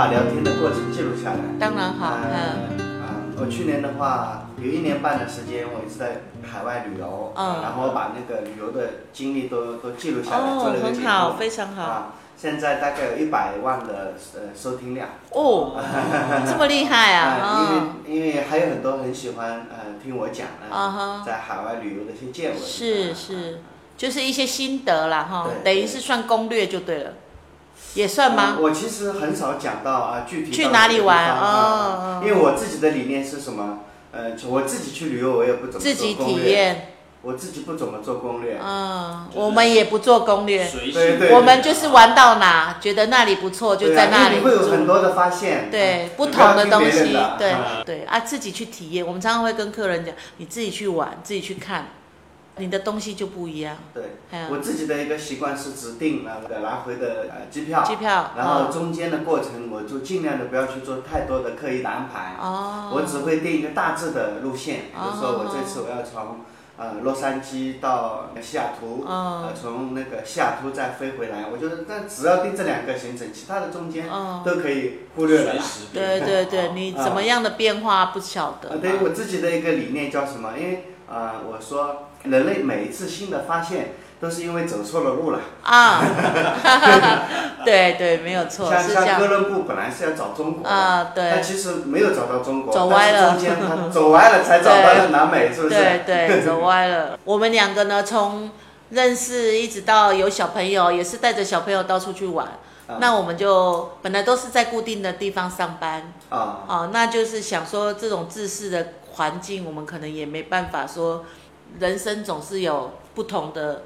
把聊天的过程记录下来。当然好，嗯，啊，我去年的话有一年半的时间，我一直在海外旅游，嗯然后把那个旅游的经历都都记录下来，做哦了一，个节目。很好，非常好，啊，现在大概有一百万的呃收听量。哦，这么厉害啊，啊，因为因为还有很多很喜欢呃听我讲啊啊，哈，在海外旅游的一些见闻。是啊是，就是一些心得啦哈，等于是算攻略就对了，也算吗？我我其实很少讲到啊，具体去哪里玩？啊因为我自己的理念是什么？呃，我自己去旅游，我也不怎么自己体验，我自己不怎么做攻略。嗯，就是我们也不做攻略，随对对性，我们就是玩到哪，觉得那里不错，就在那里。你会有很多的发现。对啊不同的东西对啊对。啊，自己去体验。我们常常会跟客人讲，你自己去玩，自己去看，你的东西就不一样。对，我自己的一个习惯是只定那个来回的呃机票，机票，然后哦。中间的过程我就尽量的不要去做太多的刻意的安排。哦，我只会定一个大致的路线，比如说我这次我要从呃洛杉矶到西雅图，哦。呃从那个西雅图再飞回来，我觉得但只要定这两个行程，其他的中间哦，都可以忽略了对对对，你怎么样的变化不晓得。对于我自己的一个理念叫什么？因为呃，我说人类每一次新的发现都是因为走错了路了。啊，对对，没有错，像像哥伦布本来是要找中国，啊，对但其实没有找到中国，走歪了中间他走歪了才找到了南美，是不是？对对，走歪了。我们两个呢，从认识一直到有小朋友，也是带着小朋友到处去玩。啊那我们就本来都是在固定的地方上班，啊，哦，那就是想说这种自私的环境，我们可能也没办法说，人生总是有不同的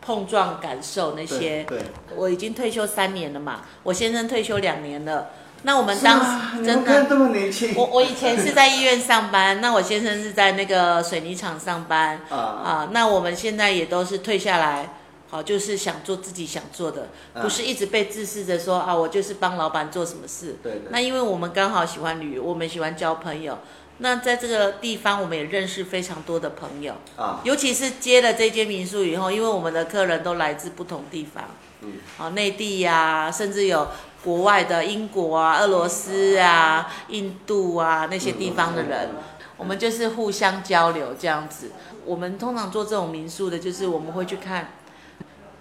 碰撞感受那些。对，对我已经退休三年了嘛，我先生退休两年了。那我们当时真的这么年轻我我以前是在医院上班，那我先生是在那个水泥厂上班啊啊。那我们现在也都是退下来，好，就是想做自己想做的，啊不是一直被自视着说啊，我就是帮老板做什么事。对对那因为我们刚好喜欢旅游，我们喜欢交朋友。那在这个地方，我们也认识非常多的朋友，啊，尤其是接了这间民宿以后，因为我们的客人都来自不同地方，嗯，好，内地呀、甚至有国外的英国啊、俄罗斯啊、印度啊那些地方的人，我们就是互相交流这样子。我们通常做这种民宿的，就是我们会去看，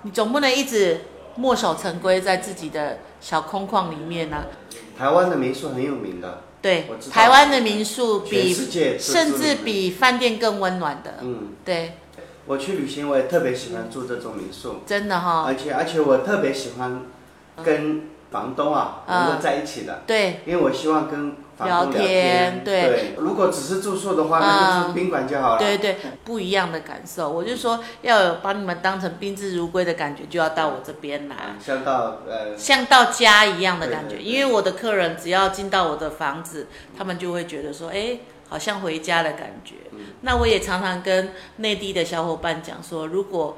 你总不能一直墨守成规在自己的小空旷里面啊。台湾的民宿很有名的，对台湾的民宿比世界甚至比饭店更温暖的。嗯，对，我去旅行我也特别喜欢住这种民宿，真的哈、而且而且我特别喜欢跟房东啊嗯能够在一起的，对，因为我希望跟聊天对对，如果只是住宿的话，那就嗯住宾馆就好了。对对，不一样的感受。我就说要有把你们当成宾至如归的感觉，就要到我这边来，啊，像到呃像到家一样的感觉。因为我的客人只要进到我的房子，他们就会觉得说，哎，好像回家的感觉。嗯那我也常常跟内地的小伙伴讲说，如果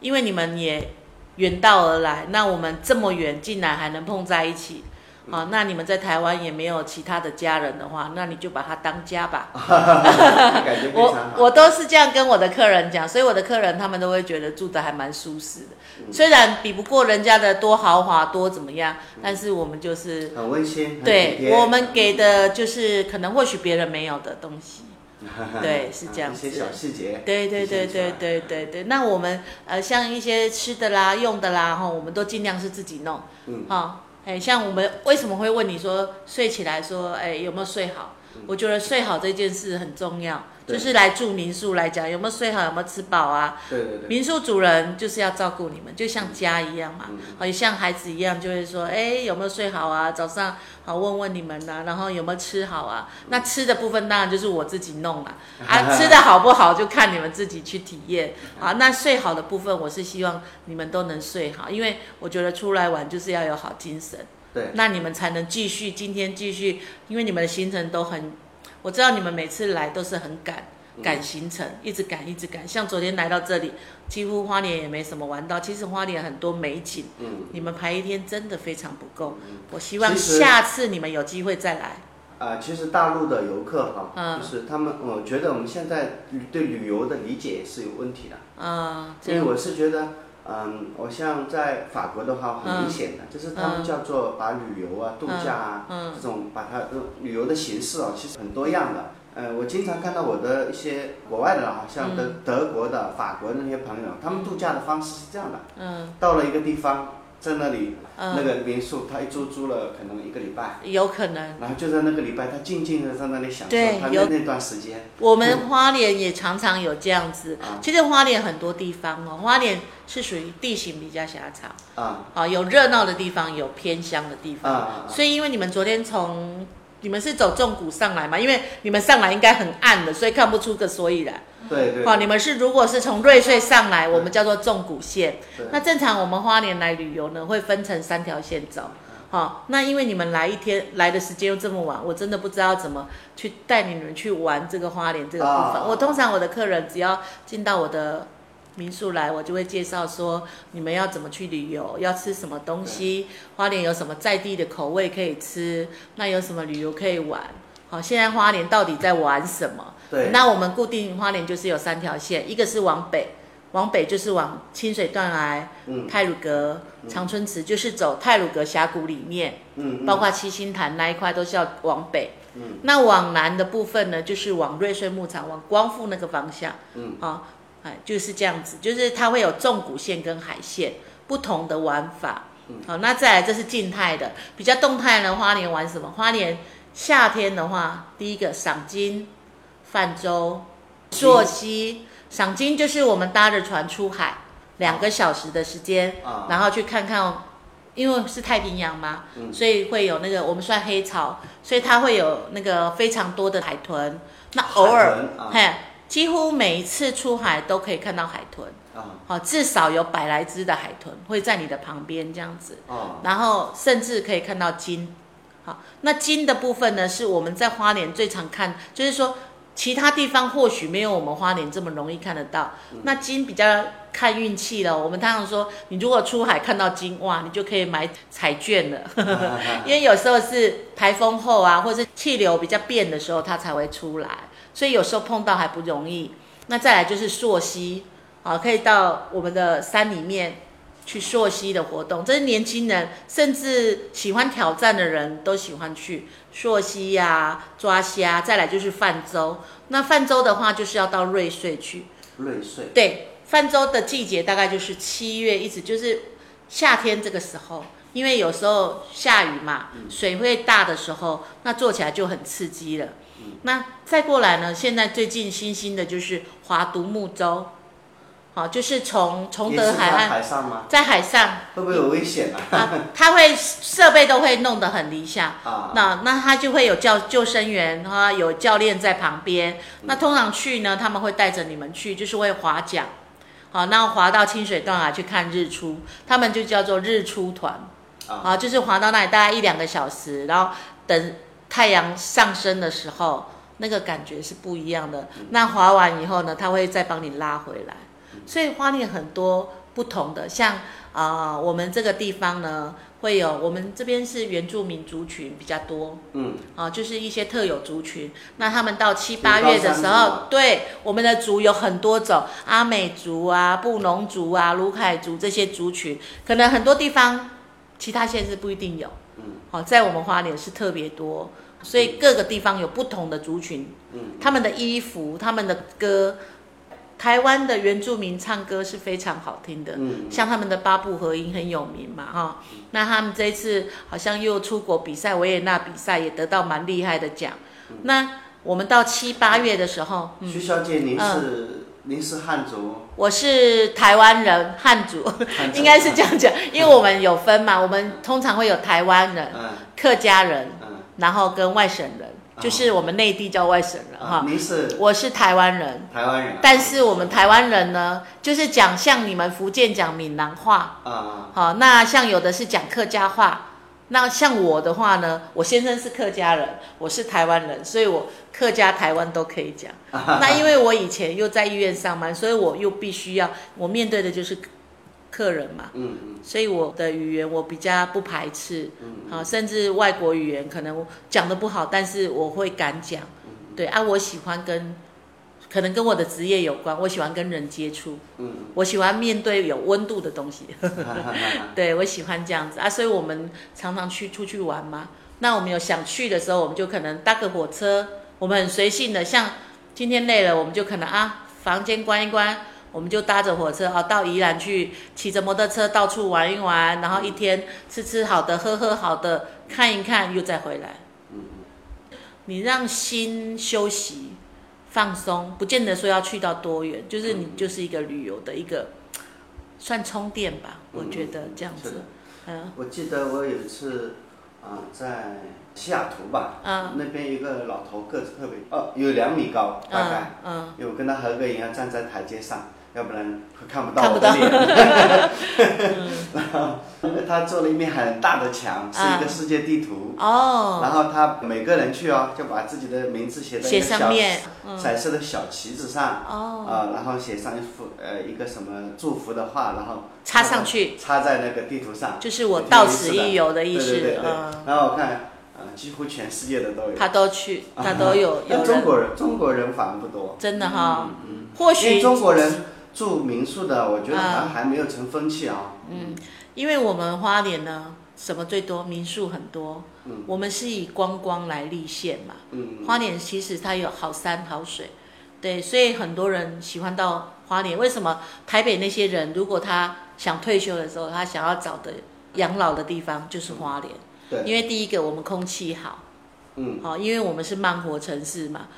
因为你们也远道而来，那我们这么远竟然还能碰在一起。好，那你们在台湾也没有其他的家人的话，那你就把它当家吧。我。我都是这样跟我的客人讲，所以我的客人他们都会觉得住的还蛮舒适的。嗯虽然比不过人家的多豪华多怎么样，但是我们就是很温馨，对我们给的就是可能或许别人没有的东西。对是这样子一些小细节。对对对对对对对，那我们呃像一些吃的啦、用的啦，哈，我们都尽量是自己弄。嗯好，哎，像我们为什么会问你说睡起来说，哎，有没有睡好？我觉得睡好这件事很重要，就是来住民宿来讲，有没有睡好，有没有吃饱啊？对对对。民宿主人就是要照顾你们，就像家一样嘛，嗯好、像孩子一样，就会说，哎，有没有睡好啊？早上好问问你们呐、然后有没有吃好啊？那吃的部分当然就是我自己弄了，啊，吃的好不好就看你们自己去体验啊。那睡好的部分，我是希望你们都能睡好，因为我觉得出来玩就是要有好精神，对那你们才能继续今天继续，因为你们的行程都很，我知道你们每次来都是很赶。赶行程，一直赶，一直赶。像昨天来到这里，几乎花莲也没什么玩到。其实花莲很多美景，嗯你们排一天真的非常不够。我希望下次你们有机会再来。啊，其实大陆的游客哈，嗯就是他们，我觉得我们现在对旅游的理解也是有问题的，嗯，因为我是觉得，嗯，我像在法国的话，很明显的，就是他们叫做把旅游啊、度假啊这种，把它旅游的形式啊，其实很多样的。呃，我经常看到我的一些国外的，好像德德国的、法国的那些朋友，他们度假的方式是这样的。嗯。到了一个地方。在那里，那个民宿，他一租租了可能一个礼拜，有可能。然后就在那个礼拜，他静静的在那里享受他的那段时间。我们花莲也常常有这样子。其实花莲很多地方哦，花莲是属于地形比较狭长。啊。啊，有热闹的地方，有偏乡的地方。啊。所以，因为你们昨天从你们是走重谷上来嘛？因为你们上来应该很暗的，所以看不出个所以然。对对，好，你们是如果是从瑞穗上来，我们叫做纵谷线。那正常我们花莲来旅游呢，会分成三条线走。好，那因为你们来一天来的时间又这么晚，我真的不知道怎么去带你们去玩这个花莲这个部分。我通常我的客人只要进到我的民宿来，我就会介绍说你们要怎么去旅游，要吃什么东西，花莲有什么在地的口味可以吃，那有什么旅游可以玩。好，现在花莲到底在玩什么？对，那我们固定花莲就是有三条线，一个是往北，往北就是往清水断崖、泰鲁阁、长春池，就是走泰鲁阁峡谷里面，嗯，包括七星潭那一块都是要往北。嗯，那往南的部分呢，就是往瑞穗牧场、往光复那个方向。嗯，好，哎，就是这样子，就是它会有纵骨线跟海线不同的玩法。嗯，好，那再来这是静态的，比较动态呢，花莲玩什么？花莲。夏天的话，第一个赏金、泛舟、溯溪。赏金就是我们搭着船出海，两个小时的时间，然后去看看，因为是太平洋嘛，所以会有那个我们算黑潮，所以它会有那个非常多的海豚。那偶尔，嘿，几乎每一次出海都可以看到海豚。好，至少有百来只的海豚会在你的旁边这样子。哦然后甚至可以看到金。好，那金的部分呢，是我们在花莲最常看，就是说其他地方或许没有我们花莲这么容易看得到。那金比较看运气了。我们通常说，你如果出海看到金，哇，你就可以买彩券了。因为有时候是台风后啊，或者是气流比较变的时候，它才会出来，所以有时候碰到还不容易。那再来就是溯溪，啊，可以到我们的山里面。去溯溪的活动，这是年轻人甚至喜欢挑战的人都喜欢去溯溪呀、抓虾。再来就是泛舟，那泛舟的话就是要到瑞穗去。瑞穗。对，泛舟的季节大概就是七月，一直就是夏天这个时候，因为有时候下雨嘛，水会大的时候，那做起来就很刺激了。那再过来呢，现在最近新兴的就是划独木舟。好，就是从崇德海岸，在海上会不会有危险啊？啊，他会设备都会弄得很理想啊。那那他就会有教救生员哈，有教练在旁边。那通常去呢，他们会带着你们去，就是会划桨。好，那划到清水断崖去看日出，他们就叫做日出团。啊，就是划到那里大概一两个小时，然后等太阳上升的时候，那个感觉是不一样的。那滑完以后呢，他会再帮你拉回来。所以花莲很多不同的，像啊，我们这个地方呢，会有我们这边是原住民族群比较多，嗯，啊，就是一些特有族群。那他们到七八月的时候，对我们的族有很多种，阿美族啊、布农族啊、卢凯族这些族群，可能很多地方其他县市不一定有，嗯，好，在我们花莲是特别多，所以各个地方有不同的族群，嗯，他们的衣服、他们的歌。台湾的原住民唱歌是非常好听的，嗯像他们的八部合音很有名嘛，哈。那他们这一次好像又出国比赛，维也纳比赛也得到蛮厉害的奖。那我们到七八月的时候，徐小姐，您是您是汉族？我是台湾人，汉族，应该是这样讲，因为我们有分嘛，我们通常会有台湾人、客家人，然后跟外省人。就是我们内地叫外省人哈，您是？我是台湾人，台湾人。但是我们台湾人呢，就是讲像你们福建讲闽南话啊，好，那像有的是讲客家话，那像我的话呢，我先生是客家人，我是台湾人，所以我客家台湾都可以讲。那因为我以前又在医院上班，所以我又必须要，我面对的就是。客人嘛，嗯嗯，所以我的语言我比较不排斥，嗯，好，甚至外国语言可能讲的不好，但是我会敢讲，对啊，我喜欢跟可能跟我的职业有关，我喜欢跟人接触，嗯，我喜欢面对有温度的东西，对我喜欢这样子。啊，所以我们常常去出去玩嘛。那我们有想去的时候，我们就可能搭个火车，我们很随性的，像今天累了，我们就可能啊，房间关一关，我们就搭着火车啊到宜兰去，骑着摩托车到处玩一玩，然后一天吃吃好的，喝喝好的，看一看，又再回来。你让心休息、放松，不见得说要去到多远，就是你就是一个旅游的一个算充电吧，我觉得这样子。嗯，我记得我有一次啊，在西雅图吧，嗯，那边一个老头个子特别哦，有两米高，大概，嗯，因为我跟他合个影，要站在台阶上。要不然会看不到我的脸。然后他做了一面很大的墙，是一个世界地图。哦。然后他每个人去哦，就把自己的名字写在一个小彩色的小旗子上。哦。啊，然后写上一幅呃一个什么祝福的话，然后插上去，插在那个地图上。就是我到此一游的意思。对对对。然后我看，呃，几乎全世界的都有。他都去，他都有。有中国人，中国人反而不多。真的哈。嗯。或许中国人。住民宿的，我觉得还还没有成风气啊。嗯，因为我们花莲呢，什么最多？民宿很多。嗯，我们是以观光来立县嘛。嗯花莲其实它有好山好水，对，所以很多人喜欢到花莲。为什么台北那些人，如果他想退休的时候，他想要找的养老的地方就是花莲。对。因为第一个，我们空气好。嗯。好，因为我们是慢活城市嘛，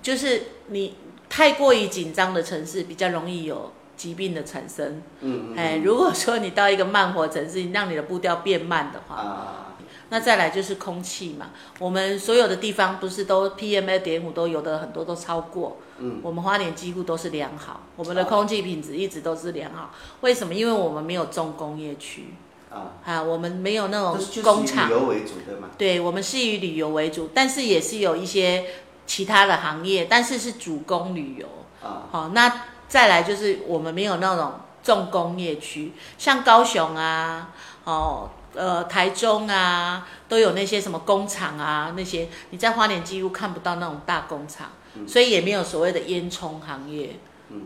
就是你。太过于紧张的城市比较容易有疾病的产生。嗯嗯。哎，如果说你到一个慢活城市，你让你的步调变慢的话，啊，那再来就是空气嘛。我们所有的地方不是都 PM 二点五都有的很多都超过。嗯。我们花莲几乎都是良好，我们的空气品质一直都是良好。为什么？因为我们没有重工业区。啊。啊，我们没有那种工厂。旅游为主的嘛。对，我们是以旅游为主，但是也是有一些。其他的行业，但是是主攻旅游啊。好，那再来就是我们没有那种重工业区，像高雄啊，哦，呃，台中啊，都有那些什么工厂啊，那些你在花莲几乎看不到那种大工厂，所以也没有所谓的烟囱行业，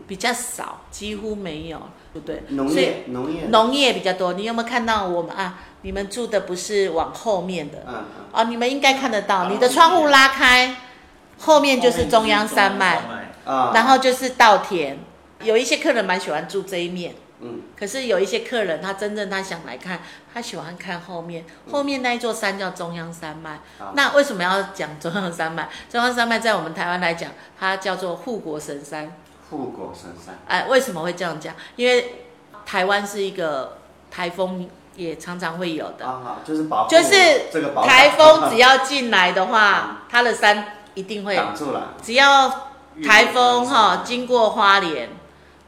比较少，几乎没有，对不对？农业，农业，农业比较多。你有没有看到我们啊？你们住的不是往后面的，哦，你们应该看得到，你的窗户拉开。后面就是中央山脉，啊，然后就是稻田。有一些客人蛮喜欢住这一面，嗯，可是有一些客人他真正他想来看，他喜欢看后面。后面那一座山叫中央山脉。那为什么要讲中央山脉？中央山脉在我们台湾来讲，它叫做护国神山。护国神山。哎，为什么会这样讲？因为台湾是一个台风也常常会有的，啊就是保就是这个台风只要进来的话，它的山。一定会挡住了。只要台风哈经过花莲，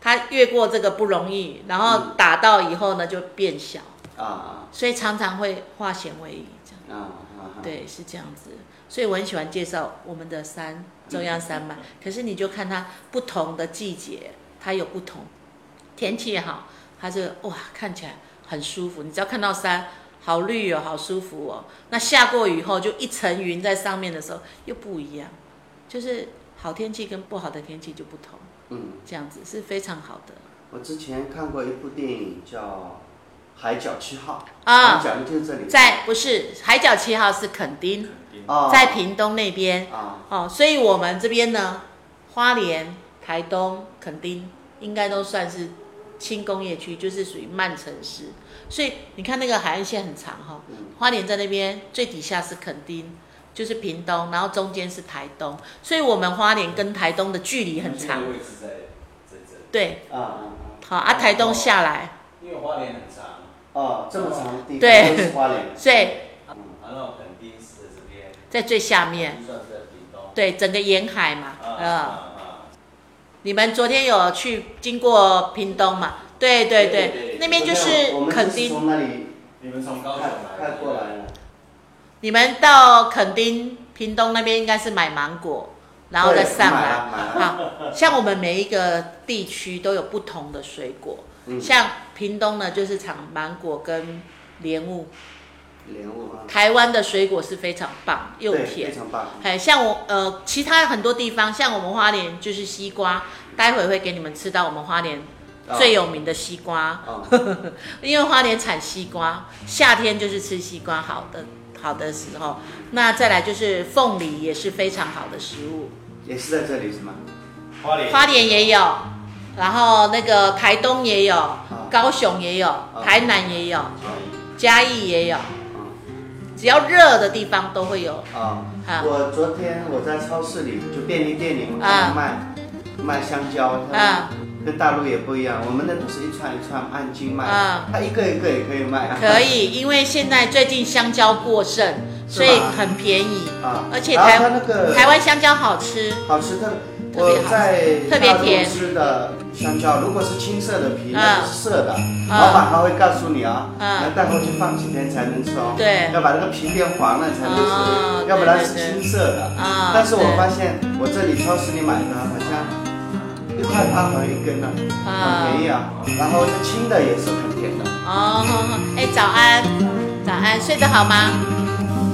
它越过这个不容易，然后打到以后呢就变小啊，所以常常会化险为夷这样啊。对，是这样子。所以我很喜欢介绍我们的山中央山脉。可是你就看它不同的季节，它有不同天气好，它就哇看起来很舒服。你只要看到山。好绿哦，好舒服哦。那下过雨后，就一层云在上面的时候，又不一样。就是好天气跟不好的天气就不同。嗯，这样子是非常好的。我之前看过一部电影叫《海角七号》啊，讲的就是这里。在不是《海角七号》是垦丁，在屏东那边啊。哦，所以我们这边呢，花莲、台东、垦丁应该都算是轻工业区，就是属于慢城市。所以你看那个海岸线很长哈，花莲在那边最底下是垦丁，就是屏东，然后中间是台东，所以我们花莲跟台东的距离很长。位置在对，啊啊好啊，台东下来。因为花莲很长。哦，这么长地方都是花莲。所以，嗯，然后垦丁是这边。在最下面。对，整个沿海嘛，啊你们昨天有去经过屏东嘛？对对对，那边就是垦丁。从那里，你们从高雄开过来了。你们到垦丁、屏东那边应该是买芒果，然后再上来。好，像我们每一个地区都有不同的水果。像屏东呢，就是产芒果跟莲雾。莲雾啊，台湾的水果是非常棒，又对甜。非。常棒。哎，像我呃，其他很多地方，像我们花莲就是西瓜，待会会给你们吃到我们花莲啊最有名的西瓜，啊，因为花莲产西瓜，夏天就是吃西瓜好的好的时候。那再来就是凤梨，也是非常好的食物，也是在这里是吗？花莲。花莲也有，然后那个台东也有，高雄也有，台南也有，嘉义也有，只要热的地方都会有。啊啊，我昨天我在超市里，就便利店里卖卖香蕉，它啊。跟大陆也不一样，我们那都是一串一串按斤卖啊，它一个一个也可以卖啊。可以，因为现在最近香蕉过剩，所以很便宜，啊，而且台湾那个台湾香蕉好吃。好吃的，特特别甜。吃的香蕉，如果是青色的皮，嗯那就是涩的，老板他会告诉你啊，嗯要带回去放几天才能吃哦，对要把那个皮变黄了才能哦吃，要不然是青色的。啊但是我发现我这里超市里买的好像一块八毛一根呢，啊很便宜啊。然后这青的也是很甜的。哦，哎，早安，早安，睡得好吗？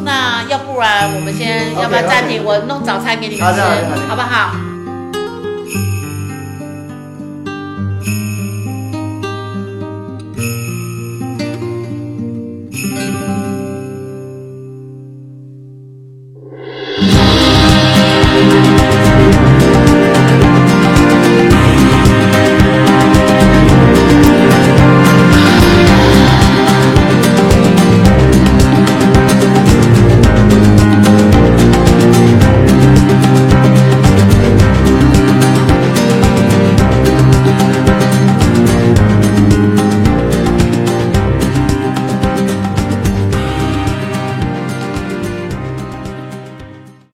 那要不然我们先要不要暂停？我弄早餐给你们吃好不好？